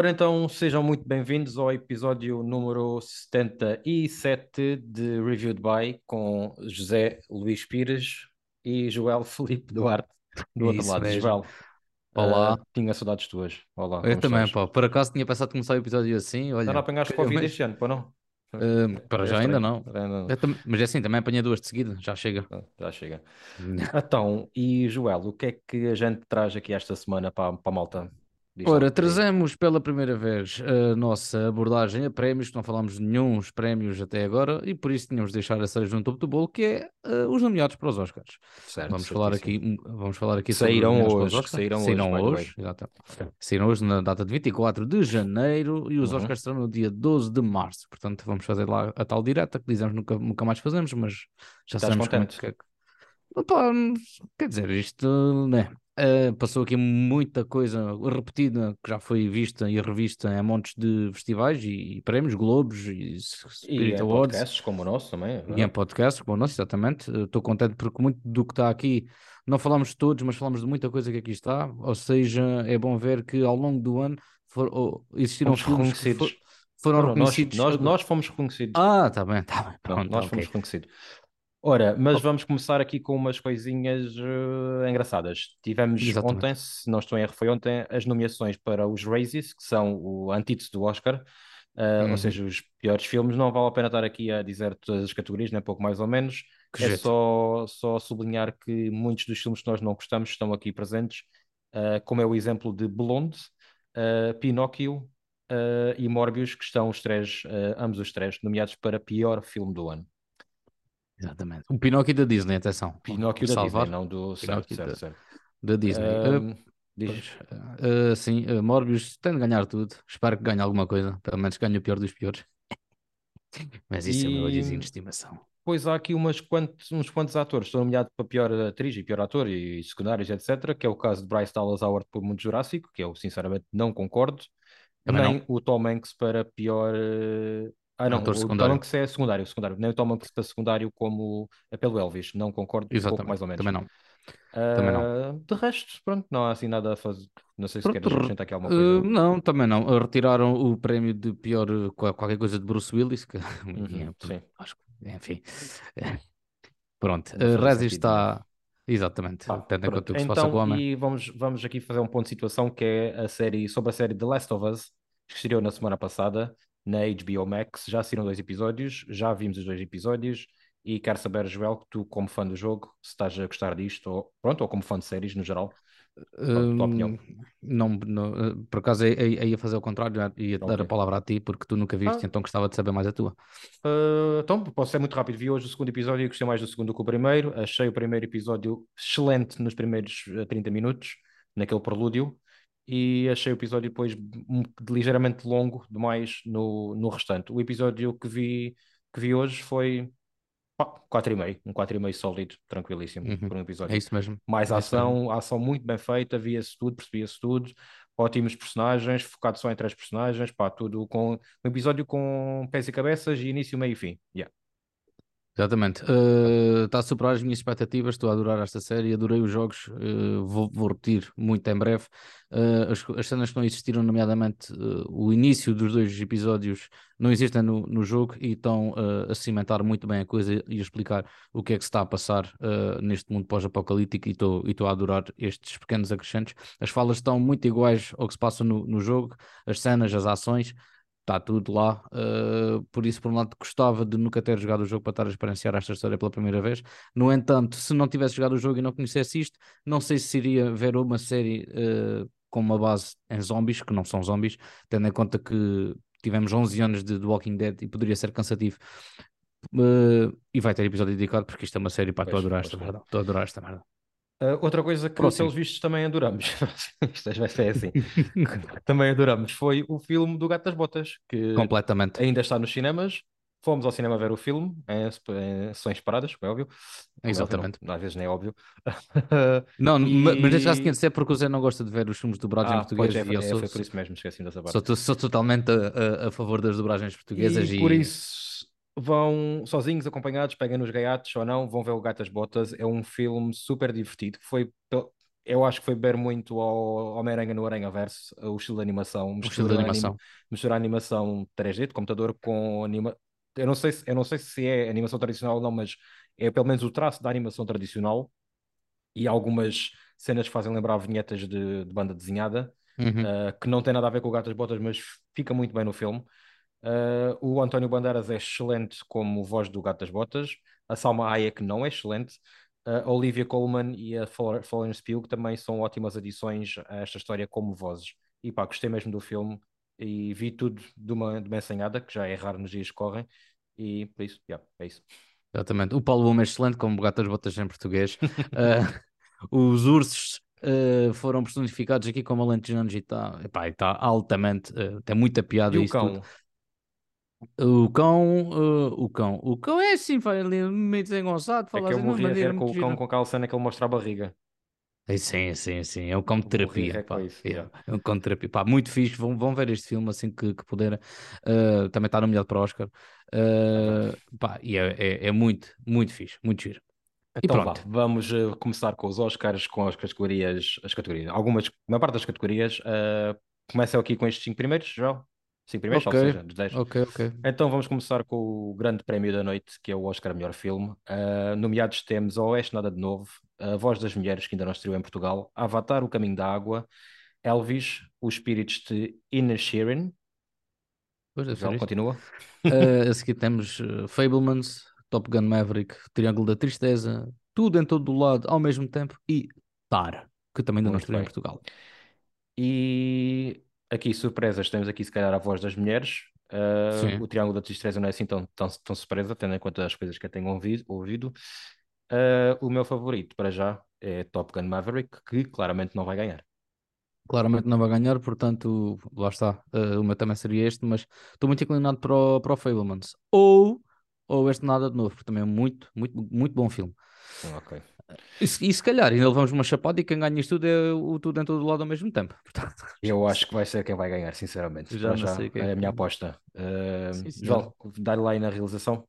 Ora então, sejam muito bem-vindos ao episódio número 77 de Reviewed By com José Luís Pires e Joel Felipe Duarte do outro Isso lado. mesmo. Joel, Olá. ah, tinha saudades tuas. Olá, Eu também, estás? pá. Por acaso tinha pensado começar o episódio assim, olha. Já não apanhaste Covid mas, este ano, pá não? eh, para É já ainda não. Ainda não. Eu tam- Mas é assim, também apanhei duas de seguida, já chega. Ah, Já chega. Então, e Joel, o que é que a gente traz aqui esta semana para, para a malta? Ora, trazemos pela primeira vez a nossa abordagem a prémios, que não falámos de nenhum prémios até agora, e por isso tínhamos de deixar a cereja no topo do bolo, que é eh, os nomeados para os Oscars. Certo, Vamos falar aqui, vamos falar aqui sobre os Saíram hoje, Oscars. saíram hoje, Saíram way. hoje, exatamente. Saíram hoje na data de 24 de janeiro e os Uhum. Oscars serão no dia 12 de março. Portanto, vamos fazer lá a tal direta que dizemos nunca, nunca mais fazemos, mas já Estás sabemos como é contente? que é. que- Opa, quer dizer, isto, né? Eh, passou aqui muita coisa repetida que já foi vista e revista em montes de festivais e, e prémios, Globos e E em Awards. podcasts como o nosso também, não E é? em podcast, como o nosso, exatamente. Estou contente porque muito do que está aqui, não falamos de todos, mas falamos de muita coisa que aqui está. Ou seja, é bom ver que ao longo do ano for- oh, existiram Fomos filmes que reconhecidos. fo- foram Não, não, nós, reconhecidos. nós, nós fomos reconhecidos. Ah, está bem, está bem. Não, Pronto, nós fomos reconhecidos. Ora, mas vamos começar aqui com umas coisinhas eh, engraçadas. Tivemos exatamente. ontem, se não estou em erro, foi ontem, as nomeações para os Razzies, que são o antídoto do Oscar, eh, ou Uhum. seja, os piores filmes. Não vale a pena estar aqui a dizer todas as categorias, nem pouco mais ou menos. Que É jeito. só, só sublinhar que muitos dos filmes que nós não gostamos estão aqui presentes, eh, como é o exemplo de Blonde, Pinóquio, e Morbius, que estão os três, ambos os três, nomeados para pior filme do ano. Exatamente. O Pinóquio da Disney, atenção. Pinóquio da Salvar. Disney, não do. Certo, Pinóquio certo, da, certo. da Disney. Eh, Ahm, diz. pois, eh, sim, eh, Morbius tem de ganhar tudo. Espero que ganhe alguma coisa. Pelo menos ganhe o pior dos piores. Mas isso é o meu olhozinho de E estimação. depois há aqui umas quantos, uns quantos atores estão nomeados para pior atriz e pior ator e secundários, etc. Que é o caso de Bryce Dallas Howard por Mundo Jurássico, que eu sinceramente não concordo. Também não. Nem o Tom Hanks para pior. Eh, Ah, não, Ator o Tom secundário. Hanks é secundário, secundário. Nem o Tom Hanks para secundário como é pelo Elvis. Não concordo, um Exatamente. mais ou menos. Também não. Também não. Ah, de resto, pronto, não há assim nada a fazer. Não sei se Pronto, queres re- acrescentar aqui alguma eh, coisa. não, também não. Eh, Retiraram o prémio de pior eh, qua- qualquer coisa de Bruce Willis, que Uhum, é, sim, acho que, enfim. Eh, Pronto, uh, sentido nenhum. está. Exatamente, Pá, tendo em conta o que se passa com o Então, homem. e vamos, vamos aqui fazer um ponto de situação que é a série sobre a série The Last of Us, que estreou na semana passada na HBO Max. Já saíram dois episódios, já vimos os dois episódios e quero saber, Joel, que tu, como fã do jogo, se estás a gostar disto, ou, pronto, ou como fã de séries no geral, qual a tua opinião? Hum, não, não, eh, por acaso ia, ia ia fazer o contrário, ia te dar a palavra a ti, porque tu nunca viste, Ah, então gostava de saber mais a tua. Uh, então, posso ser muito rápido. Vi hoje o segundo episódio e gostei mais do segundo do que o primeiro. Achei o primeiro episódio excelente nos primeiros eh, 30 minutos, naquele prelúdio, e achei o episódio depois ligeiramente longo demais no, no restante. O episódio que vi, que vi hoje foi pá, 4,5, um 4,5 sólido, tranquilíssimo, Uhum, por um É episódio. isso mesmo, Mais é isso mesmo. ação, ação muito bem feita, via-se tudo, percebia-se tudo. Ótimos personagens, focado só em três personagens, pá, tudo com um episódio com pés e cabeças e início, meio e fim. Yeah. Exatamente. Eh, Está a superar as minhas expectativas. Estou a adorar esta série. Adorei os jogos. eh, vou, vou repetir muito em breve. Eh, as, as cenas que não existiram, nomeadamente o início dos dois episódios, não existem no, no jogo e estão a cimentar muito bem a coisa e a explicar o que é que se está a passar neste mundo pós-apocalíptico. Estou e estou a adorar estes pequenos acrescentos. As falas estão muito iguais ao que se passa no, no jogo, as cenas, as ações está tudo lá. uh, por isso, por um lado, gostava de nunca ter jogado o jogo para estar a experienciar esta história pela primeira vez. No entanto, se não tivesse jogado o jogo e não conhecesse isto, não sei se iria ver uma série uh, com uma base em zombies, que não são zombies, tendo em conta que tivemos 11 anos de The Walking Dead e poderia ser cansativo. Uh, e vai ter episódio dedicado porque isto é uma série para Pois, adorar esta merda. A adorar esta merda. Uh, outra coisa que, Próximo. pelos vistos, também adoramos, isto vai ser assim, que também adoramos, foi o filme do Gato das Botas, que Completamente. ainda está nos cinemas. Fomos ao cinema ver o filme, em, em sessões separadas, como é óbvio. É Exatamente. não, às vezes nem é óbvio. Não, ma- mas já se E- conhecer porque o Zé não gosta de ver os filmes dobrados em Ah, pois português é, e eu é, sou, foi por isso mesmo, esqueci dessa parte. sou, sou totalmente a, a- a favor das dobragens portuguesas E e, por isso vão sozinhos, acompanhados, peguem nos gaiatos ou não, vão ver o Gato das Botas. É um filme super divertido. que Foi, eu acho que foi beber muito ao Homem-Aranha no Aranha-Verso, o estilo de animação. O estilo de animação. Misturar animação 3D de computador com anima... Eu não sei se, eu não sei se é animação tradicional ou não, mas é pelo menos o traço da animação tradicional e algumas cenas que fazem lembrar vinhetas de, de banda desenhada, uhum. uh, que não tem nada a ver com o Gato das Botas, mas fica muito bem no filme. Uh, o António Bandeiras é excelente como voz do Gato das Botas. A Salma Hayek não é excelente. Uh, a Olivia Colman e a Florence Pugh também são ótimas adições a esta história como vozes. E pá, gostei mesmo do filme e vi tudo de uma, de uma ensanhada, que já é raro nos dias que correm. E por isso, yeah, é isso. Exatamente. O Paulo Bom é excelente como Gato das Botas em português. uh, os ursos uh, foram personificados aqui como alentejanos e está tá altamente, uh, tem muita piada e o cão? Tudo. O cão, uh, o cão, o cão é assim, vai ali meio desengonçado, fala é que eu assim, morri a rir com o cão com cena que ele mostra a barriga. É, sim, sim, sim, é um cão de terapia, pá. Isso, é, é um cão de terapia, pá, muito fixe, vão, vão ver este filme assim que, que puder, uh, também está nomeado para o Oscar, uh, pá, e é, é, é, muito, muito fixe, muito giro. Então vá, vamos uh, começar com os Oscars, com as categorias, as categorias, algumas, a maior parte das categorias, uh, começam aqui com estes cinco primeiros, João? Cinco primeiros, okay. ou seja, dos 10. Ok, ok. Então vamos começar com o grande prémio da noite, que é o Oscar Melhor Filme. Uh, nomeados temos A Oeste Nada de Novo, A Voz das Mulheres, que ainda não estreou em Portugal, Avatar, O Caminho da Água, Elvis, Os Espíritos de Inner Sheeran. Pois é, João, continua. Uh, a seguir temos uh, Fablemans, Top Gun Maverick, Triângulo da Tristeza, tudo em todo o lado ao mesmo tempo e Tar, que também ainda Muito não estreou em Portugal. E aqui surpresas, temos aqui se calhar a voz das mulheres. Uh, o Triângulo da Tristeza não é assim tão, tão, tão surpresa, tendo em conta as coisas que eu tenho ouvido. ouvido. Uh, o meu favorito para já é Top Gun Maverick, que claramente não vai ganhar. Claramente não vai ganhar, portanto, lá está. Uh, o meu também seria este, mas estou muito inclinado para o, para o Fablemans. Ou, ou este Nada de Novo, porque também é muito, muito, muito bom filme. Ok. E, e se calhar ainda levamos uma chapada e quem ganha isto tudo é o tudo em todo lado ao mesmo tempo. Portanto, eu acho que vai ser quem vai ganhar, sinceramente. Já, já sei quem... é a minha aposta. Uh, João, dá-lhe lá aí na realização.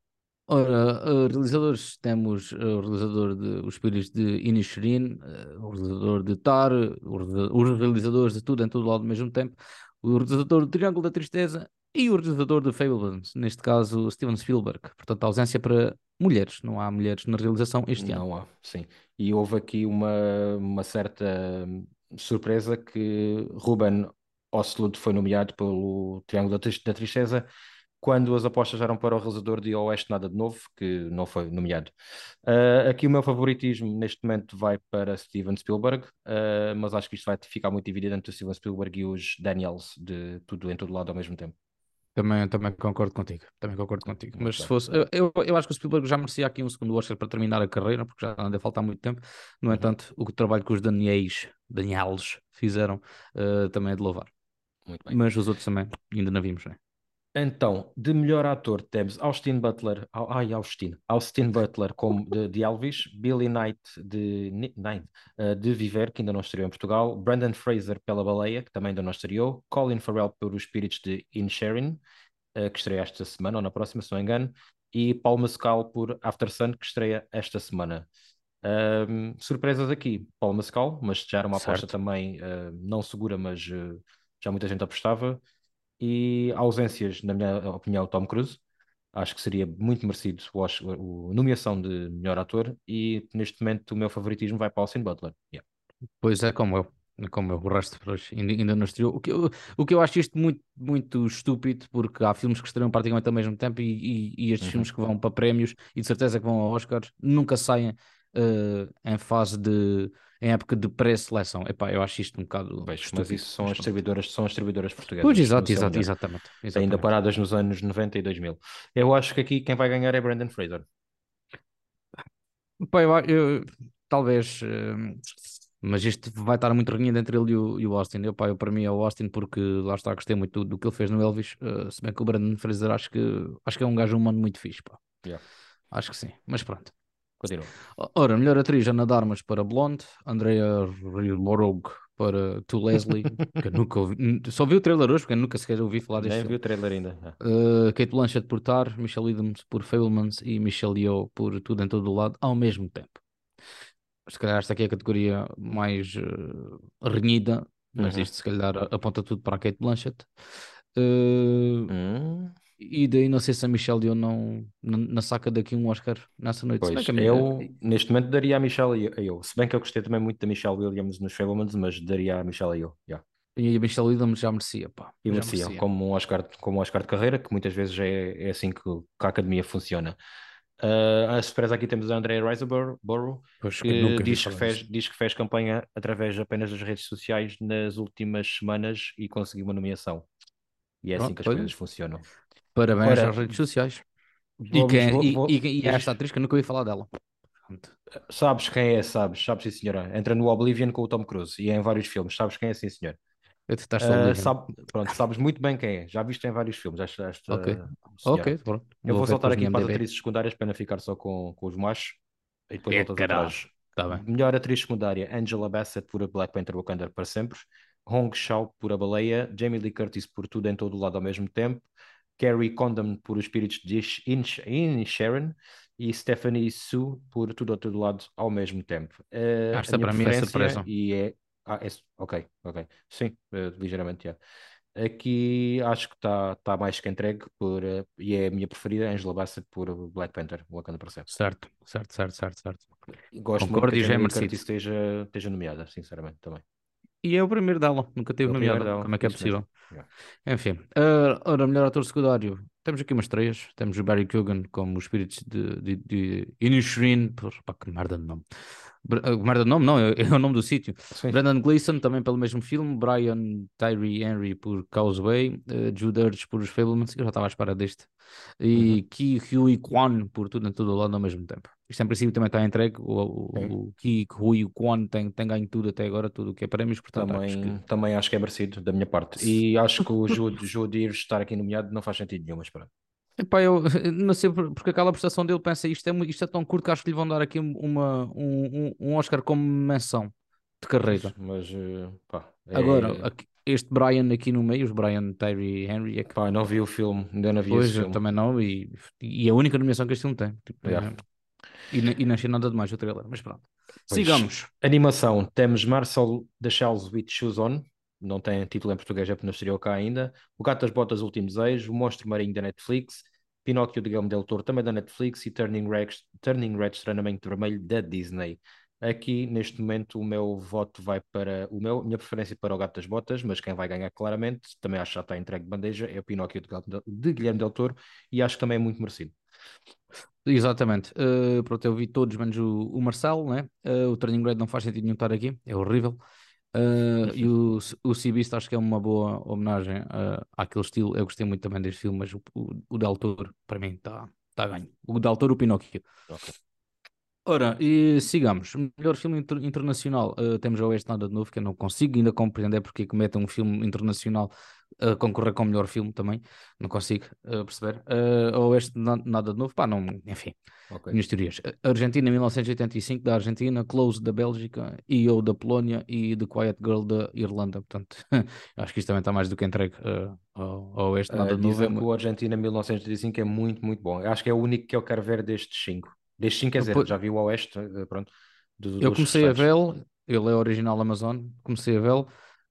Ora, uh, realizadores temos uh, o realizador de Os Espíritos de Inisherin, uh, o realizador de Tar, os realizadores de Tudo em Todo Lado ao mesmo tempo, o realizador do Triângulo da Tristeza e o realizador de Fablemans, neste caso Steven Spielberg. Portanto, a ausência para mulheres, não há mulheres na realização este não ano. Não há, sim. E houve aqui uma, uma certa surpresa que Ruben Ostlund foi nomeado pelo Triângulo da Tristeza quando as apostas eram para o realizador de Oeste Nada de Novo, que não foi nomeado. Uh, aqui o meu favoritismo neste momento vai para Steven Spielberg, uh, mas acho que isto vai ficar muito dividido entre o Steven Spielberg e os Daniels, de tudo em todo lado ao mesmo tempo. Também, também concordo contigo, também concordo contigo. Mas se fosse, eu, eu, acho que o Spielberg já merecia aqui um segundo Oscar para terminar a carreira, porque já anda a faltar muito tempo. No uhum. entanto, o trabalho que os Daniels, Daniels fizeram uh, também é de louvar. Mas os outros também, ainda não vimos, né? Então, de melhor ator temos Austin Butler, ai Austin, Austin Butler como de, de Elvis, Billy Knight de, Knight, uh, de Viver, que ainda não estreou em Portugal, Brandon Fraser pela Baleia, que também ainda não estreou, Colin Farrell por Os Espíritos de Inisherin, uh, que estreia esta semana ou na próxima, se não engano, e Paul Mescal por After Sun, que estreia esta semana. Um, surpresas aqui, Paul Mescal, mas já era uma aposta certo. também uh, não segura, mas já muita gente apostava e ausências, na minha opinião, Tom Cruise. Acho que seria muito merecido a nomeação de melhor ator e neste momento o meu favoritismo vai para Austin Butler. Yeah. Pois é, como eu. Como eu, o resto ainda, ainda não estreou. O que, eu, o que eu acho isto muito, muito estúpido, porque há filmes que estreiam praticamente ao mesmo tempo e, e, e estes uhum. filmes que vão para prémios e de certeza que vão a Oscars nunca saem uh, em fase de em época de pré-seleção. Epá, eu acho isto um bocado. Vejo, mas isso são as distribuidoras, são as distribuidoras portuguesas. Pois, exato, exato, exatamente, exatamente. Ainda paradas nos anos 90 e 2000. Eu acho que aqui quem vai ganhar é Brandon Fraser. Epá, eu, eu, talvez. Uh, mas isto vai estar muito reunido entre ele e o, e o Austin. Eu, pá, eu, para mim é o Austin porque lá está, gostei muito do, do que ele fez no Elvis. Uh, se bem que o Brandon Fraser acho que, acho que é um gajo humano muito fixe. Pá. Yeah. Acho que sim, mas pronto. Continua. Ora, melhor atriz Ana Darmas para Blonde, Andrea Riseborough para To Leslie, que eu nunca ouvi, só vi o trailer hoje porque eu nunca sequer ouvi falar deste Nem vi o trailer ainda. Uh, Kate Blanchett por Tar, Michelle Williams por Fablemans e Michelle Yeoh por Tudo em Todo o Lado ao mesmo tempo. se calhar esta aqui é a categoria mais uh, renhida, mas Uhum. isto se calhar aponta tudo para a Kate Blanchett. Uh, e daí não sei se a Michelle Yeoh não, não, não saca daqui um Oscar nessa noite. Se bem pois, que a mi- eu neste momento daria a Michelle Yeoh. Se bem que eu gostei também muito da Michelle Williams nos Fablemans, mas daria a Michelle Yeoh. yeah. e a Michelle Williams já merecia, pá. E já merecia, merecia. como um Oscar, como um Oscar de carreira, que muitas vezes é, é assim que, que a academia funciona. Ah, a surpresa aqui temos a Andrea Riseborough, que que diz que, fez, diz que fez campanha através apenas das redes sociais nas últimas semanas e conseguiu uma nomeação. E é assim que as coisas funcionam. Parabéns Ora, às redes sociais. E, Vamos- quem, vou- e, vou- e, e diz- esta atriz que eu nunca ouvi falar dela. Pronto. Sabes quem é, sabes, sabes sim senhora. Entra no Oblivion com o Tom Cruise e é em vários filmes, sabes quem é sim senhor. Eu detesto Ah, sabe, pronto, sabes muito bem quem é, já viste em vários filmes esta, esta Ok. senhora. Ok, pronto. Eu vou depois aqui para as atrizes secundárias para não ficar só com, com os machos e depois É, voltas caralho. atrás. Tá bem. Melhor atriz secundária, Angela Bassett por a Black Panther Wakanda para sempre, Hong Shao por a Baleia, Jamie Lee Curtis por Tudo em Todo o Lado ao mesmo tempo, Carrie Condon por Os Espíritos de Inch- Inisherin e Stephanie Su por Tudo ao Todo Lado ao mesmo tempo. Eh, Esta para mim é surpresa. E é, ah, é- ok, ok, sim, eh, ligeiramente, já. Aqui acho que está tá mais que entregue por, eh, e é a minha preferida, Angela Bassett por Black Panther, Wakanda sempre. Certo, certo, certo, certo, certo. Gosto Concordo muito que a é Jamie merecido. Curtis esteja, esteja nomeada, sinceramente, também. E é o primeiro dela, nunca teve É o nomeada. dela, Como é que é possível? Yeah. Enfim, ah, ora, melhor ator secundário. Temos aqui umas três. Temos o Barry Keoghan como os espíritos de, de, de Inisherin. Pá, que merda de nome. Br- ah, merda de nome, não, é, é o nome do sítio. Sim. Brendan Gleeson, também pelo mesmo filme. Brian Tyree Henry por Causeway. Uh, Jude Hirsch por Os Fablemans. Eu já estava à espera deste. E Ki Hui Kwan por Tudo em Todo o Lado ao mesmo tempo. Isto em princípio também está entregue. O, Sim. o, o Ki Hui Kwan tem, tem ganho tudo até agora, tudo o que é prémios. Portanto, acho Também, que também acho que é merecido da minha parte. E acho que o Jude, Jude Hirsch estar aqui nomeado não faz sentido nenhum, mas pronto. Epá, eu não sei por- porque aquela prestação dele pensa isto é, isto é tão curto que acho que lhe vão dar aqui uma, um, um- Oscar como menção de carreira. Mas, eh, pá, é- Agora, este Brian aqui no meio, os Brian Tyree Henry, é que pá, não vi o filme, ainda não vi depois esse eu filme. também não, e, e a única nomeação que este filme tem. Tipo, Yeah. é- e, ne- e não achei nada demais o trailer, mas pronto. Pois. Sigamos. Animação, temos Marcel the Shells with Shoes On, não tem título em português, é porque não estreou cá ainda. O Gato das Botas, Último Desejo, O Monstro Marinho da Netflix, Pinóquio de Guilherme Del Toro, também da Netflix, e Turning Red, Turning Red Estranhamento Vermelho da Disney. Aqui, neste momento, o meu voto vai para o meu, minha preferência para o Gato das Botas, mas quem vai ganhar claramente, também acho que já está entregue de bandeja, é o Pinóquio de Guilherme- de Guilherme Del Toro, e acho que também é muito merecido. Exatamente. Uh, pronto, eu vi todos, menos o, o Marcelo, né? Uh, o Turning Red não faz sentido nenhum estar aqui, é horrível. Uh, e o, o Beast acho que é uma boa homenagem uh, àquele estilo. Eu gostei muito também deste filme, mas o, o, o Del Toro, para mim, está tá ganho. O Del Toro, o Pinóquio. Ok. Ora, e sigamos. Melhor filme inter- internacional. Uh, temos a Oeste Nada de Novo, que eu não consigo ainda compreender porque é que metem um filme internacional a concorrer com o melhor filme também. Não consigo uh, perceber. Uh, a Oeste Na- Nada de Novo, pá, não, enfim. Ok. Minhas teorias. Argentina 1985 da Argentina, Close da Bélgica, EO da Polónia e The Quiet Girl da Irlanda. Portanto, acho que isto também está mais do que entregue uh, ao, ao Oeste Nada de Novo. É que mu- o Argentina 1985 é muito, muito bom. Eu acho que é o único que eu quero ver destes cinco. Cinco, quer dizer, Pois- já vi o Oeste, eh, pronto. do- Eu dos comecei a vê-lo, ele é original Amazon, comecei a vê-lo,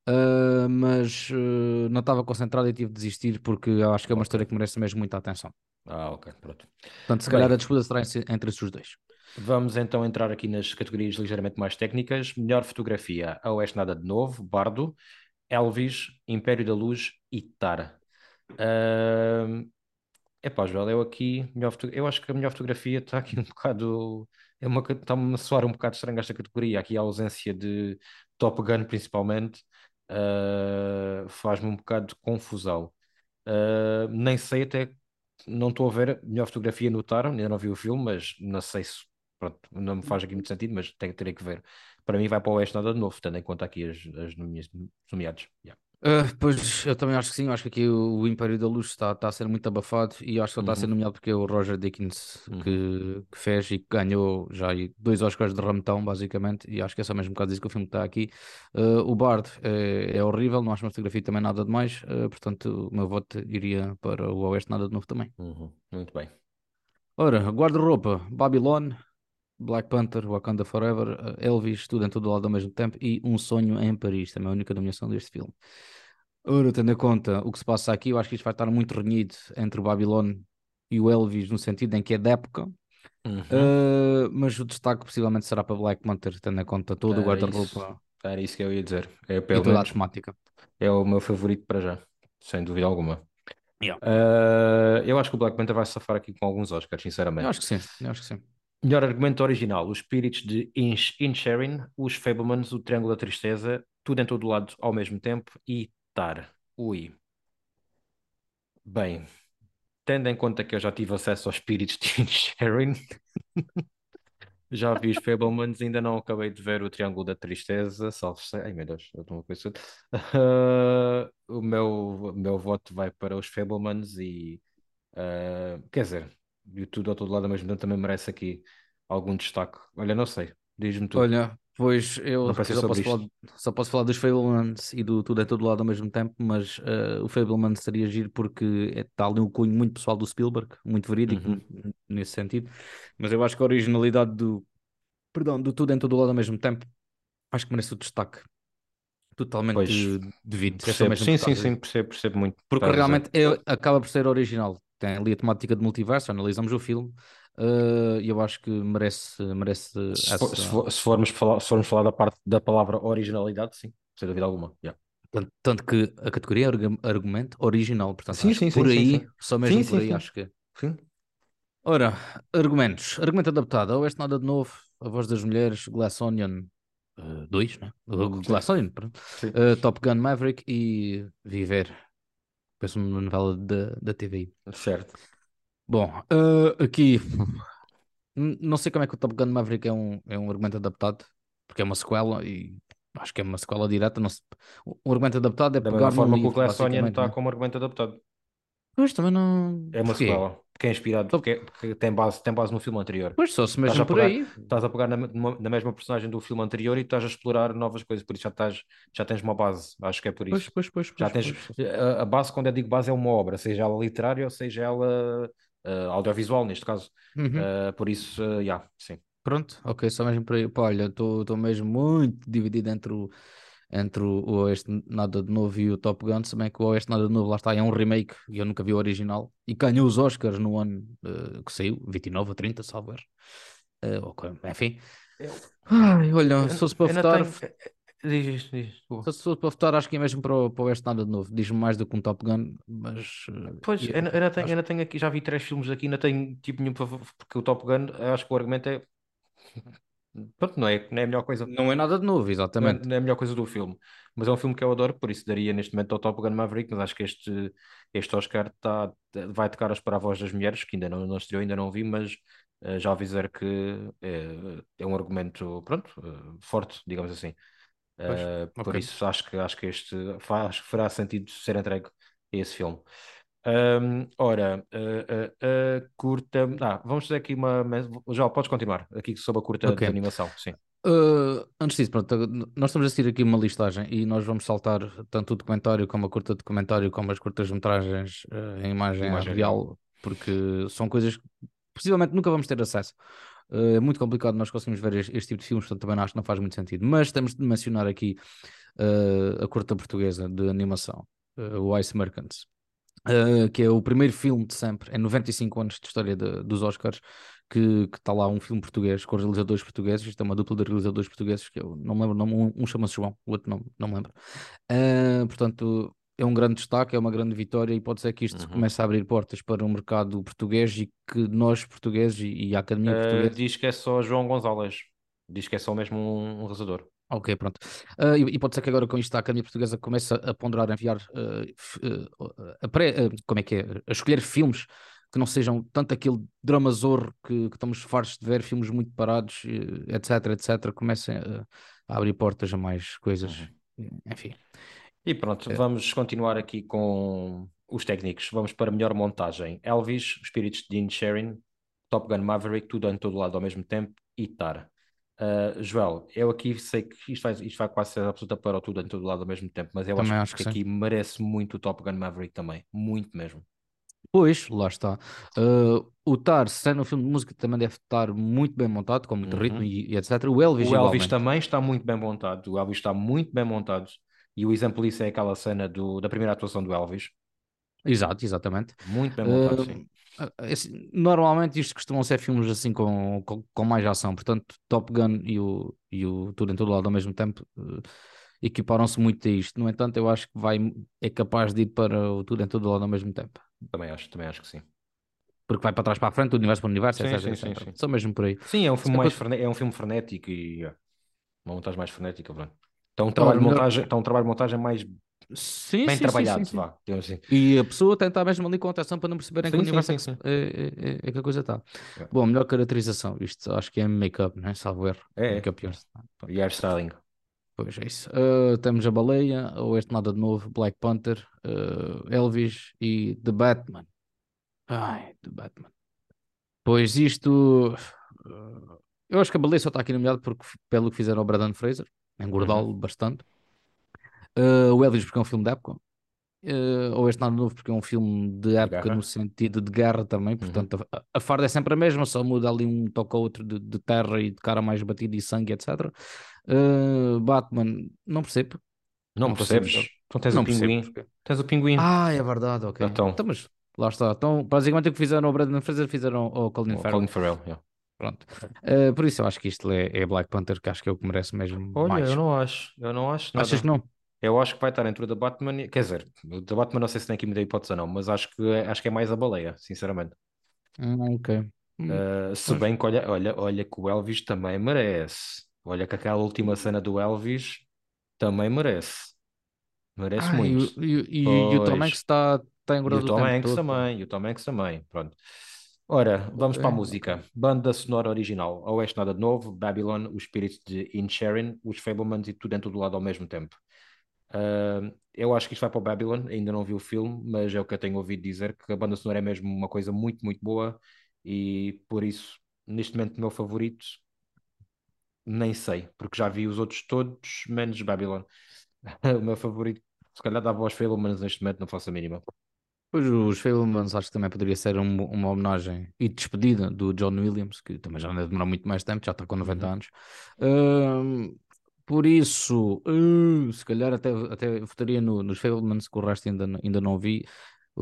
uh, mas uh, não estava concentrado e tive de desistir porque eu acho que é uma história que merece mesmo muita atenção. Ah, ok, pronto. Portanto, se Bem. calhar a disputa será entre esses dois. Vamos então entrar aqui nas categorias ligeiramente mais técnicas. Melhor fotografia, A Oeste Nada de Novo, Bardo, Elvis, Império da Luz e Tar. É epá, Joel, eu aqui, melhor eu acho que a melhor fotografia está aqui um bocado, é uma, está-me a soar um bocado estranho esta categoria, aqui a ausência de Top Gun principalmente, ah, faz-me um bocado de confusão. Ah, nem sei até, não estou a ver melhor fotografia no Tar, ainda não vi o filme, mas não sei se, pronto, não me faz aqui muito sentido, mas tenho, terei que ver. Para mim vai para o Oeste nada de novo, tendo em conta aqui as, as nomeados. Yeah. Uh, pois eu também acho que sim, acho que aqui o, o Império da Luz está, está a ser muito abafado e acho que ele está a ser Uhum. nomeado porque é o Roger Dickens Uhum. que, que fez e que ganhou já dois Oscars de rametão, basicamente, e acho que é só mesmo por causa disso que o filme está aqui. Uh, o Bard é, é horrível, não acho uma fotografia também nada demais, uh, portanto o meu voto iria para o Oeste nada de novo também. Uhum. Muito bem. Ora, guarda-roupa, Babylon, Black Panther, Wakanda Forever, eh, Elvis, tudo em todo lado ao mesmo tempo e Um Sonho em Paris, também é a única nomeação deste filme. Ora, tendo em conta o que se passa aqui, eu acho que isto vai estar muito renhido entre o Babylon e o Elvis, no sentido em que é da época, Uhum. Uh, mas o destaque possivelmente será para Black Panther, tendo em conta todo o Era guarda-roupa Era isso que eu ia dizer. É, e pelo toda a temática. é o meu favorito para já, sem dúvida alguma. Yeah. Uh, eu acho que o Black Panther vai safar aqui com alguns Oscars, Eu sinceramente. acho que sim, eu acho que sim. Melhor argumento original: Os Espíritos de Inch- Inisherin, Os Fablemans, O Triângulo da Tristeza, Tudo em Todo Lado ao mesmo tempo e Tar. Ui. Bem, tendo em conta que eu já tive acesso aos Espíritos de Inisherin, já vi os Fablemans, ainda não acabei de ver o Triângulo da Tristeza, salvo se... Ai meu Deus, eu estou uma coisa... Ah, o meu, meu voto vai para os Fablemans e... ah, quer dizer, e o Tudo ao Todo Lado ao mesmo tempo também merece aqui algum destaque. Olha, não sei, diz-me tu. Olha, pois eu só posso, falar, só posso falar dos Fablemans e do Tudo é Todo Lado ao mesmo tempo, mas uh, o Fableman seria giro porque está ali um cunho muito pessoal do Spielberg, muito verídico Uhum. nesse sentido. Mas eu acho que a originalidade do, perdão, do Tudo em Todo Lado ao mesmo tempo, acho que merece o destaque totalmente Pois, devido. É Percebo, sim, sim, sim, percebo, percebo muito. Porque a realmente é, acaba por ser original. Tem ali a temática de multiverso, analisamos o filme uh, e eu acho que merece, merece Se, for- se for- se formos falar, se formos falar da parte da palavra originalidade, sim, sem dúvida alguma. yeah. Tanto, tanto que a categoria é argu- argumento original, portanto, Sim, sim, por sim, aí, só mesmo por aí, acho que. Sim. Ora, argumentos. Argumento adaptado. Oeste Nada de Novo, A Voz das Mulheres, Glass Onion 2, né? Uh, Glass Sim. Onion, pronto. Sim. Uh, Top Gun Maverick e Viver. Penso numa novela da, da TVI. Certo. Bom, uh, aqui. Não sei como é que o Top Gun Maverick é um, é um argumento adaptado, porque é uma sequela e acho que é uma sequela direta. Não. Um argumento adaptado é Da pegar num forma que o Glass Onion está né? como argumento adaptado. Pois também não. É uma Porquê? sequela. Porque é inspirado, porque, porque tem base, tem base no filme anterior. Pois só se mesmo por pegar, aí. estás a pegar na, na mesma personagem do filme anterior e estás a explorar novas coisas, por isso já, estás, já tens uma base. Acho que é por isso. pois, pois, Já pois, tens pois. a, a base, quando eu digo base, é uma obra, seja ela literária ou seja ela eh, audiovisual, neste caso. Uhum. Eh, por isso, eh, yeah, sim. Pronto, ok, só mesmo por aí. Pá, olha, estou mesmo muito dividido entre o, entre o o Oeste Nada de Novo e o Top Gun, se bem que o Oeste Nada de Novo lá está, é um remake e eu nunca vi o original e ganhou os Oscars no ano eh, que saiu, 29 ou 30, salvo erro. Eh, ok, enfim. Eu, Ai, olha, eu, se fosse para votar, tenho. eh, Diz isto, diz isto. se fosse para votar, acho que é mesmo para o, para o Oeste Nada de Novo. Diz-me mais do que um Top Gun, mas Pois, eu tenho, acho eu não tenho aqui, já vi três filmes aqui, não tenho tipo nenhum, para- porque o Top Gun, acho que o argumento é. Pronto, não é, não é a melhor coisa. não é nada de novo, Não é, exatamente. não é a melhor coisa do filme, mas é um filme que eu adoro, por isso daria neste momento ao Top Gun Maverick, mas acho que este, este Oscar tá, vai tocar as para a voz das mulheres, que ainda não, não estreou, ainda não vi, mas eh, já ouvi dizer que é, é um argumento, pronto, eh, forte, digamos assim. Pois, Eh, por ok. isso acho que, acho que este faz, fará sentido ser entregue a esse filme. Ahm, ora, eh, curta. Ah, vamos fazer aqui uma. Já podes continuar aqui sobre a curta Ok. de animação, sim. Uh, antes disso, pronto, nós estamos a seguir aqui uma listagem e nós vamos saltar tanto o documentário como a curta documentário, como as curtas-metragens uh, em imagem, Imagem real, porque são coisas que possivelmente nunca vamos ter acesso. Uh, é muito complicado nós conseguimos ver este, este tipo de filmes, portanto também acho que não faz muito sentido. Mas temos de mencionar aqui a curta portuguesa de animação, o Ice Merchants. Uh, que é o primeiro filme de sempre, em 95 anos de história de- dos Oscars, que está lá um filme português com realizadores portugueses. Isto é uma dupla de realizadores portugueses que eu não me lembro, o nome, um, um chama-se João, o outro não, não me lembro. Uh, portanto, é um grande destaque, é uma grande vitória e pode ser que isto Uhum. comece a abrir portas para o mercado português e que nós, portugueses e, e a Academia Uh, Portuguesa. diz que é só João Gonzalez. Diz que é só mesmo um, um realizador. Ok, pronto. Ah, e, e pode ser que agora com isto a Academia Portuguesa comece a, ponderar, a enviar, f- ah, a pré- como é que é? A escolher filmes que não sejam tanto aquele drama zorro que, que estamos fartos de ver, filmes muito parados, etc, etc. Comecem a, a abrir portas a mais coisas. Enfim. E pronto, vamos continuar aqui com os técnicos. Vamos para a melhor montagem. Elvis, Espíritos de Dean Sharing, Top Gun Maverick, tudo em todo lado ao mesmo tempo e Tar. Uh, Joel, eu aqui sei que isto vai, isto vai quase ser absoluta para o tudo em todo lado ao mesmo tempo, mas eu Também acho, acho que que aqui merece muito o Top Gun Maverick também, muito mesmo. Pois, lá está. Uh, o Tar, sendo um filme de música, também deve estar muito bem montado, com muito Uhum. ritmo e, e etc. O Elvis, O Elvis também está muito bem montado. O Elvis está muito bem montado. E o exemplo disso é aquela cena do, da primeira atuação do Elvis. Exato, exatamente. Muito bem montado, Uh, sim. uh, assim, normalmente isto costumam ser filmes assim com, com, com mais ação, portanto, Top Gun e o, e o Tudo em Todo Lado ao mesmo tempo uh, equiparam-se muito a isto. No entanto, eu acho que vai, é capaz de ir para o Tudo em Todo Lado ao mesmo tempo. Também acho, também acho que sim. Porque vai para trás para a frente, do universo para o universo, Sim, etc, sim, etc. sim. Só mesmo por aí. Sim, é um filme mais é um filme frenético e é, uma montagem mais frenética, pronto. Então um trabalho montagem, então um trabalho de montagem mais Sim, bem sim, trabalhado, sim, vá, assim. E a pessoa tem estar mesmo ali com atenção para não perceberem Sim, que universo sim, é, sim. é- é- é que a coisa está. É. Bom, melhor caracterização. Isto acho que é make-up, né? Salvo erro. É, é. Make-up yours. E hairstyling. Pois é isso. Uh, temos a Baleia, ou este nada de novo, Black Panther, uh, Elvis e The Batman. Ai, The Batman. Pois isto. uh, eu acho que a Baleia só está aqui nomeado porque, pelo que fizeram ao Brandon Fraser, engordá-lo bastante. Uh, o Elvis porque é um filme de época. Uh, ou este nada novo porque é um filme de época guerra. no sentido de guerra também, portanto a, a farda é sempre a mesma, só muda ali um toque ou outro de, de terra e de cara mais batida e sangue, etc. Uh, Batman, não percebo. Não, Não percebes? Então tens não o pinguim. porque- Tens o pinguim. Ah, é verdade, ok. Então. mas lá está. Então, basicamente o que fizeram ao Brandon Fraser fizeram ao Colin O Farrell. Colin Farrell, yeah. Pronto. Uh, por isso eu acho que isto é, é Black Panther, que acho que é o que merece mesmo Olha, mais. eu não acho. Eu não acho nada. Achas que não? Eu acho que vai estar entre o da Batman e... Quer dizer, o da Batman não sei se tem aqui muita hipótese ou não, mas acho que, é- acho que é mais a baleia, sinceramente. Hum, ok. Uh, se bem que olha, olha, olha que o Elvis também merece. Olha que aquela última cena do Elvis também merece. Merece Ah, e, muito. o- e, o- e, o- e o Tom. Hanks está tá E engordado o o Tom Hanks também, e o Tom Hanks também, pronto. Ora, vamos Ok, para a ok. música. Banda sonora original. Oeste Nada de Novo, Babylon, Os Espíritos de Inisherin, Os Fablemans e tudo dentro do lado ao mesmo tempo. Eu acho que isto vai para o Babylon, ainda não vi o filme, mas é o que eu tenho ouvido dizer, que a banda sonora é mesmo uma coisa muito, muito boa e por isso, neste momento, o meu favorito, nem sei, porque já vi os outros todos, menos Babylon. O meu favorito, se calhar dava aos Fablemans neste momento, não faço a mínima. Pois os Fablemans acho que também poderia ser um- uma homenagem e despedida do John Williams, que também já não demorar muito mais tempo, já está com 90 Uhum. anos. Ahm, por isso, uh, se calhar até, até votaria no- nos Fablemans, que o resto ainda, ainda não vi.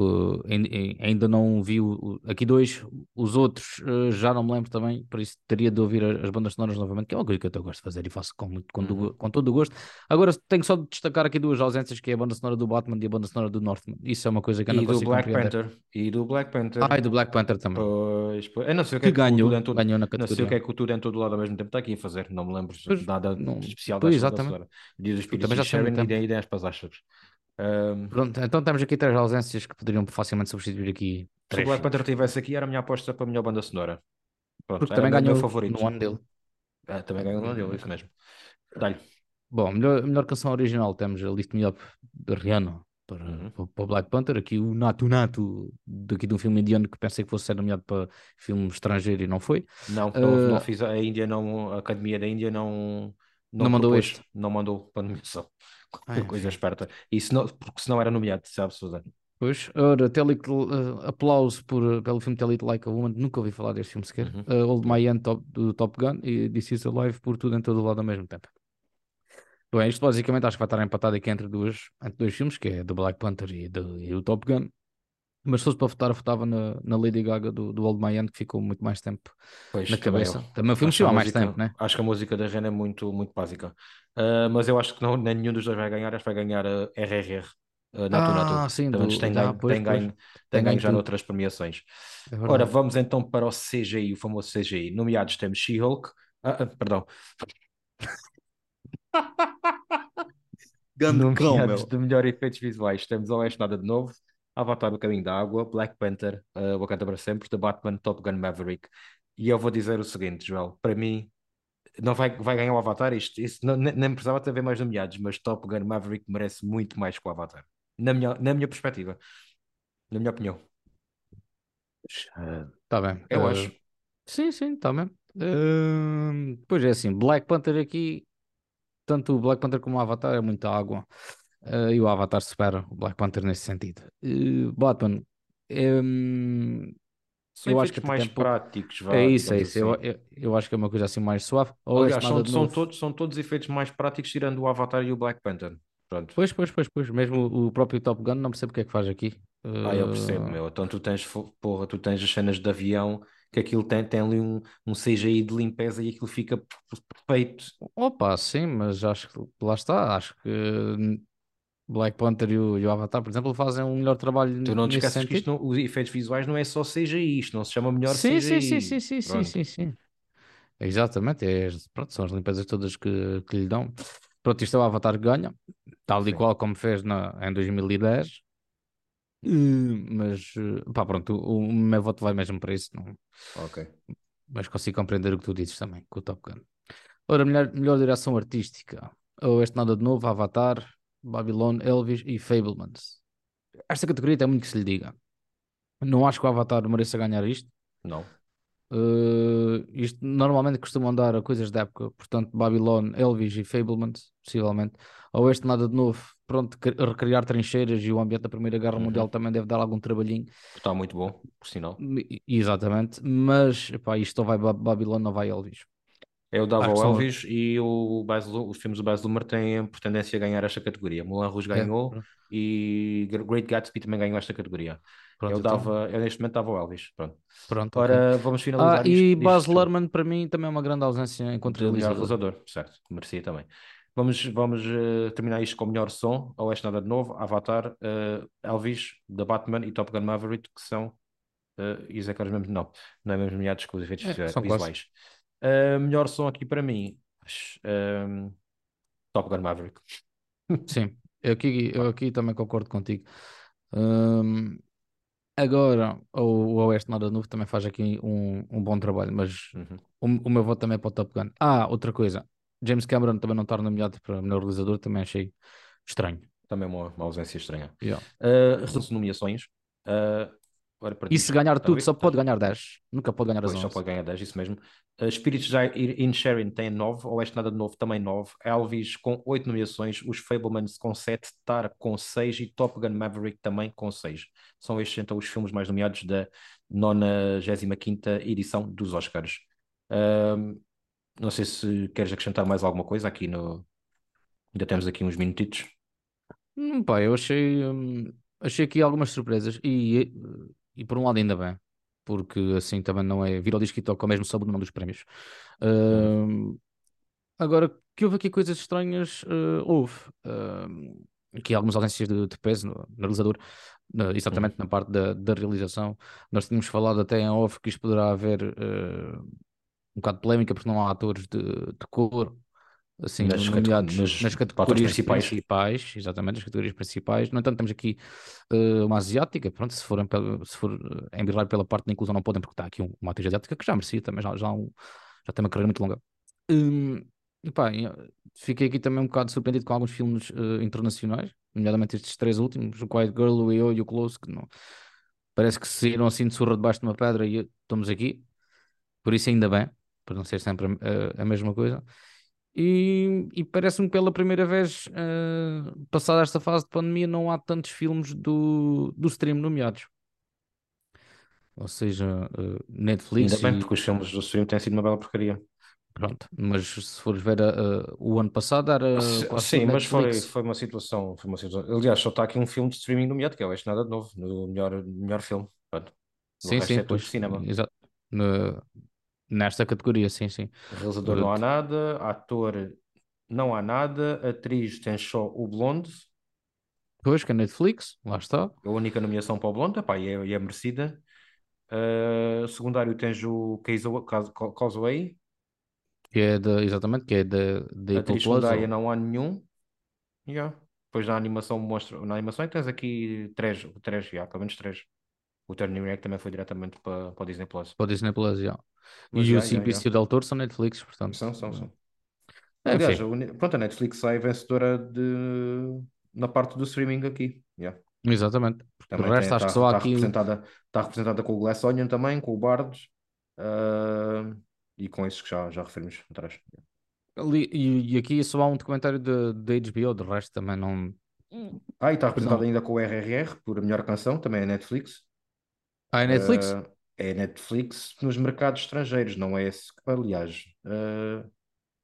Uh, ain- ain- ainda não vi o- aqui dois, os outros uh, já não me lembro também, por isso teria de ouvir as bandas sonoras novamente, que é uma coisa que eu até gosto de fazer e faço com, com, do- Uhum. com todo o gosto. Agora tenho só de destacar aqui duas ausências, que é a banda sonora do Batman e a banda sonora do Northman. Isso é uma coisa que eu não E do consigo Black compreender. Panther. E do Black Panther. Ah, e do Black Panther também. Pois, pois. Eu não sei o que, Que é que ganhou, todo, ganhou na não sei o categoria. que é que o tudo em todo lado ao mesmo tempo está aqui a fazer. Não me lembro Pois, nada não- especial pois, banda exatamente. Também Espíritos já Sharon e da Ideias para as Astras. Ahm, Pronto, então temos aqui três ausências que poderiam facilmente substituir aqui se o Black Panther estivesse aqui, era a minha aposta para a melhor banda sonora. Pronto, Porque também ganhou favorito. no ano dele. Ah, também ganhou no dele, isso mesmo. Dá-lhe. Bom, melhor, melhor canção original temos a Lift Me Up de Rihanna para, Uhum. para, Black Panther. Aqui o Nato Nato daqui de um filme indiano que pensei que fosse ser nomeado para filme estrangeiro e não foi. Não, não, não fiz a Índia, não, a Academia da Índia não, não, Não mandou este. não mandou para nomeação. Ah, Coisa enfim. esperta. E se não, porque senão era nomeado, sabe, Susana? Pois, ora, uh, aplauso por, pelo filme Tell It Like a Woman, nunca ouvi falar deste filme sequer. Uhum. Uh, Old My Hand top, do Top Gun e This Is Alive por tudo em todo o lado ao mesmo tempo. Bem, isto basicamente acho que vai estar empatado aqui entre, duas, entre dois filmes, que é do Black Panther e do, e do Top Gun. Mas se fosse para votar, eu votava na, na Lady Gaga do, do Old My Hand, que ficou muito mais tempo Pois, na também cabeça. eu. Também o filme saiu há mais tempo, né? acho que a música da Rena é muito, muito básica. Ah, mas eu acho que não, nem nenhum dos dois vai ganhar, acho que vai ganhar a RRR, a Natu Natu. Ah, sim, do, tem ah, ganho, tem ganho, Tem ganho já noutras premiações. é Ora, vamos então para o CGI, o famoso CGI. Nomeados temos She-Hulk, ah, ah, perdão, Grande cão, nomeados meu. de melhor efeitos visuais temos Oeste Nada de Novo, Avatar o Caminho da Água, Black Panther, uh, Wakanda para Sempre, The Batman, Top Gun Maverick. E eu vou dizer o seguinte, Joel, para mim não vai, vai ganhar o Avatar, isto, não, nem, nem precisava ter mais nomeados, mas Top Gun Maverick merece muito mais que o Avatar, na minha, na minha perspectiva, na minha opinião, Tá bem. eu Uh, acho. sim, sim, tá bem. Uh, pois é assim, Black Panther aqui, tanto o Black Panther como o Avatar é muita água. Uh, e o Avatar supera o Black Panther nesse sentido. Uh, Batman, São eu acho que mais tem pouco. práticos, É vá, isso, é isso. Eu, assim. eu, eu acho que é uma coisa assim mais suave. Ou Aliás, este nada são, são todos, são todos efeitos mais práticos, tirando o Avatar e o Black Panther. Pronto. Pois, pois, pois, pois. Mesmo o próprio Top Gun não percebo o que é que faz aqui. Ah, eu percebo, Uh, meu. Então tu tens, porra, tu tens as cenas de avião, que aquilo tem, tem ali um, um CGI de limpeza e aquilo fica perfeito. Opa, sim, mas acho que lá está. Acho que hum, Black Panther e o, e o Avatar, por exemplo, fazem um melhor trabalho Tu não te esqueças que isto não- os efeitos visuais não é só CGI, isto não se chama melhor Sim, sim, sim, sim, CGI. sim, sim, sim, sim. Exatamente, é, pronto, são as limpezas todas que, que lhe dão. Pronto, isto é o Avatar que ganha, tal e qual como fez na, em 2010. Uh, mas, uh, pá, pronto, o, o meu voto vai mesmo para isso, não, Ok. mas consigo compreender o que tu dizes também, com o Top Gun. Ora, melhor, melhor direção artística. Ou este nada de novo, Avatar, Babylon, Elvis e Fablemans. Esta categoria tem muito que se lhe diga. Não acho que o Avatar mereça ganhar isto. Não. Uh, isto normalmente costumam dar a coisas da época, portanto, Babylon, Elvis e Fablemans, possivelmente. Ou este nada de novo, pronto, cri- recriar trincheiras e o ambiente da Primeira Guerra Uhum. Mundial também deve dar algum trabalhinho. Está muito bom, por sinal. Exatamente, mas epá, isto ou vai Ba- Babylon ou vai Elvis. Eu dava Acho ao que são. Elvis e o Lu- os filmes do Baz Luhrmann têm por tendência a ganhar esta categoria. Moulin Rouge É, ganhou pronto, e Great Gatsby também ganhou esta categoria. pronto, Eu então, dava, eu neste momento dava ao Elvis. Pronto. pronto. Ora, vamos Ah, finalizar isto. e Baz. Luhrmann para mim também é uma grande ausência enquanto de melhor realizador. realizador, certo, merecia também. Vamos, vamos eh, terminar isto com o melhor som, Oeste Nada de Novo, Avatar, eh, Elvis, The Batman e Top Gun Maverick, que são, uh, e Zé Carlos mesmo, não, não é mesmo nomeados com os efeitos É, visuais. quase. Eh, melhor som aqui para mim, eh, Top Gun Maverick. Sim, eu aqui, eu aqui também concordo contigo. Hum, agora, o, o Oeste Nada Novo também faz aqui um, um bom trabalho, mas uhum. o, o meu voto também é para o Top Gun. Ah, outra coisa, James Cameron também não estar nomeado para melhor realizador, também achei estranho. Também uma, uma ausência estranha. Yeah. Uh, nomeações. Uh, E se ganhar tudo, só pode ganhar 10, nunca pode ganhar as Pois, só 11. pode ganhar 10, isso mesmo. Uh, Spirits in Sharing tem 9, Oeste Nada de Novo também 9, Elvis com 8 nomeações, os Fablemans com 7, Tar com 6 e Top Gun Maverick também com 6. São estes então os filmes mais nomeados da 95ª edição dos Oscars. Um, não sei se queres acrescentar mais alguma coisa aqui no... Ainda temos aqui uns minutitos. Hum, pá, eu achei, hum, achei aqui algumas surpresas e, e por um lado ainda bem, porque assim também não é vir ao disco e toca o mesmo sobre o nome dos prémios. Hum, agora, que houve aqui coisas estranhas, eh, houve. Hum, aqui algumas ausências de, de peso no, no realizador, na- exatamente Uhum. na parte da, da realização. Nós tínhamos falado até em off que isto poderá haver eh, um bocado de polémica porque não há atores de, de cor assim, Nas, nomeados nas nas categorias principais. principais, exatamente, nas categorias principais. No entanto, temos aqui eh, uma asiática, pronto, se forem se for eh, embirar pela parte da inclusão não podem, porque está aqui um- uma atriz asiática que já merecia também, já, já, um- já tem uma carreira muito longa. Hum, e pá, e, eh, fiquei aqui também um bocado surpreendido com alguns filmes eh, internacionais, nomeadamente estes três últimos, o Quiet Girl, o EO e o Close, que não, parece que saíram assim de surra debaixo de uma pedra e estamos aqui, por isso ainda bem, para não ser sempre a, a- a mesma coisa. E, e parece-me que pela primeira vez, eh, passada esta fase de pandemia, não há tantos filmes do, do stream nomeados. Ou seja, eh, Netflix Ainda bem, e porque os filmes do stream têm sido uma bela porcaria. pronto. Mas se fores ver a- o ano passado, era Sim, mas foi, foi uma situação, foi uma situação. Aliás, só está aqui um filme de streaming nomeado, que é o Este Nada de Novo, no melhor, melhor filme. Pronto. Sim, sim, é pois. cinema. Exato. Nesta categoria, sim, sim. Realizador Eh, não há nada, ator não há nada, atriz tem só o Blonde, Pois, que é Netflix, lá está. a única nomeação para o Blonde, epá, e é, e é merecida. Uh, secundário tens o Causeway, Que é de, exatamente, que é da Apple Plus. secundária ou- não há nenhum. Yeah. Depois na animação mostra, na animação tens aqui três, três, yeah, pelo menos três. O Turning Red também foi diretamente para, para o Disney Plus. Para o Disney Plus, já. Mas E o já, já, Simplício já. del Toro são Netflix, portanto. São, são, são. É, Aliás, uni- pronto, a Netflix sai vencedora de, na parte do streaming aqui. Yeah. exatamente. Porque Também resto, acho está que só há aqui. representada, tá representada com o Glass Onion também, com o Bard ah, e com esses que já, já referimos atrás. ali- e, e aqui só há um documentário de, de HBO, de resto também não. Ah, e está representada ainda com o RRR por a melhor canção, também é Netflix. Ah, é Netflix? Uh, é Netflix nos mercados estrangeiros, não é esse. Aliás, uh,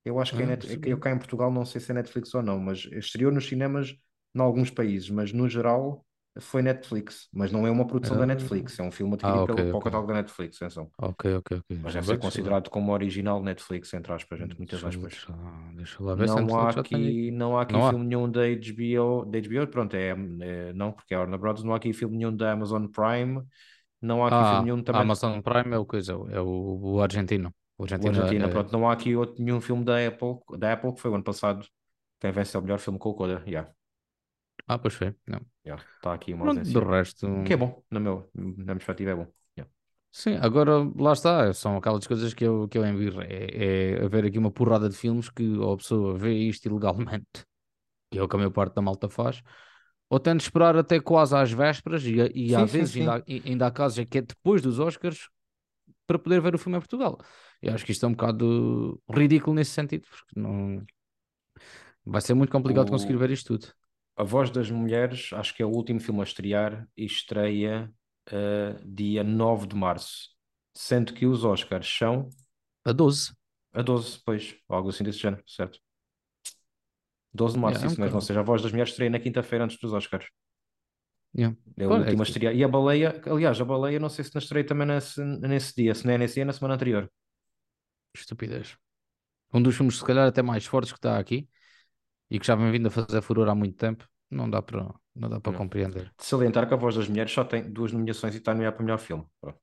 eu acho que é Ah, net... percebi. eu cá em Portugal não sei se é Netflix ou não, mas estreou nos cinemas em alguns países, mas no geral foi Netflix. Mas não é uma produção da Ah, Netflix, é um filme ah, adquirido ok, pelo, para o ok. catálogo da Netflix, atenção. Ok, ok, ok. Mas deve ser considerado como original Netflix, entre aspas, entre muitas Deixa, aspas. deixa lá, deixa lá ver Não há Netflix tem aqui, não há aqui Não há? filme nenhum da HBO, da HBO, pronto, é, é- não, porque é a Warner Bros. Não há aqui filme nenhum da Amazon Prime, não há aqui filme Ah, nenhum a também Amazon Prime é o coisa, é o, o argentino. O O argentino é. pronto, não há aqui outro, nenhum filme da Apple, da Apple que foi o ano passado. Quem vence é o melhor filme com o Coda. Yeah, Ah, pois foi. Não. yeah, está aqui uma Pronto, do ausência. resto. Que é bom, na, meu, na minha perspectiva é bom. Yeah. Sim, agora lá está, são aquelas coisas que eu, que eu envio. É, é haver aqui uma porrada de filmes que ou a pessoa vê isto ilegalmente, que é o que a maior parte da malta faz, ou de esperar até quase às vésperas, e, e Sim, às sim, vezes sim. ainda, há- ainda há casos em que é depois dos Oscars para poder ver o filme em Portugal. Eu acho que isto é um bocado ridículo nesse sentido, porque não vai ser muito complicado conseguir O, ver isto tudo. A Voz das Mulheres, acho que é o último filme a estrear e estreia eh, dia 9 de março. Sendo que os Oscars são A 12. a 12, pois, algo assim desse género, certo? 12 de março, Yeah, é isso mesmo. Ou seja, a Voz das Mulheres estreia na quinta-feira antes dos Oscars. Yeah. É o Pá, é último a que- estrear. E a Baleia, aliás, a Baleia, não sei se não estreia também nesse, nesse dia. Se não é nesse dia, é na semana anterior. Estupidez. Um dos filmes, se calhar, até mais fortes que está aqui e que já vem vindo a fazer furor há muito tempo, não dá para não dá para compreender. De salientar que a Voz das Mulheres só tem duas nomeações e está nomeado para melhor filme. Pronto.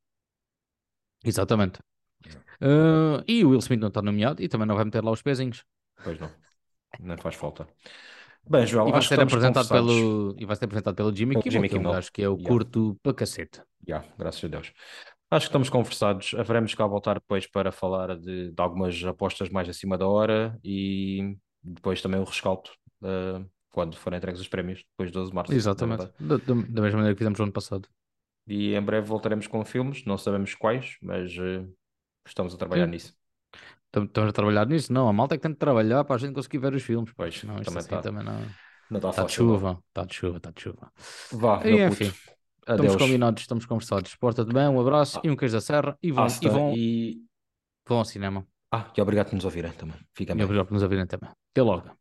Exatamente. Ah, e o Will Smith não está nomeado e também não vai meter lá os pezinhos. Pois não. Não faz falta. Bem, Joel, E vai acho que ser apresentado pelo e vai ser apresentado pelo Jimmy Pelo Kimmel, Jimmy que é Kimmel. gajo que eu Yeah. curto para cacete. Já, graças a Deus. Acho que estamos conversados. Haveremos cá voltar depois para falar de, de algumas apostas mais acima da hora e depois também o rescaldo eh, quando forem entregues os prémios, depois de 12 de março. Exatamente. Da, da- mesma maneira que fizemos no ano passado. E em breve voltaremos com filmes, não sabemos quais, mas eh, estamos a trabalhar Sim. nisso. Estamos estamos a trabalhar nisso? Não, a malta é que tem de trabalhar para a gente conseguir ver os filmes. Pois, Senão isto também assim está também não. não está Está de fácil. não. chuva, está de chuva, está de chuva. Vá, E puto. enfim, Adeus. estamos combinados, estamos conversados. Porta-te bem, um abraço Ah, e um queijo da serra e vão, e vão, e... vão ao cinema. Ah, e obrigado por nos ouvirem também. Fiquem E bem. obrigado por nos ouvirem também. Até logo.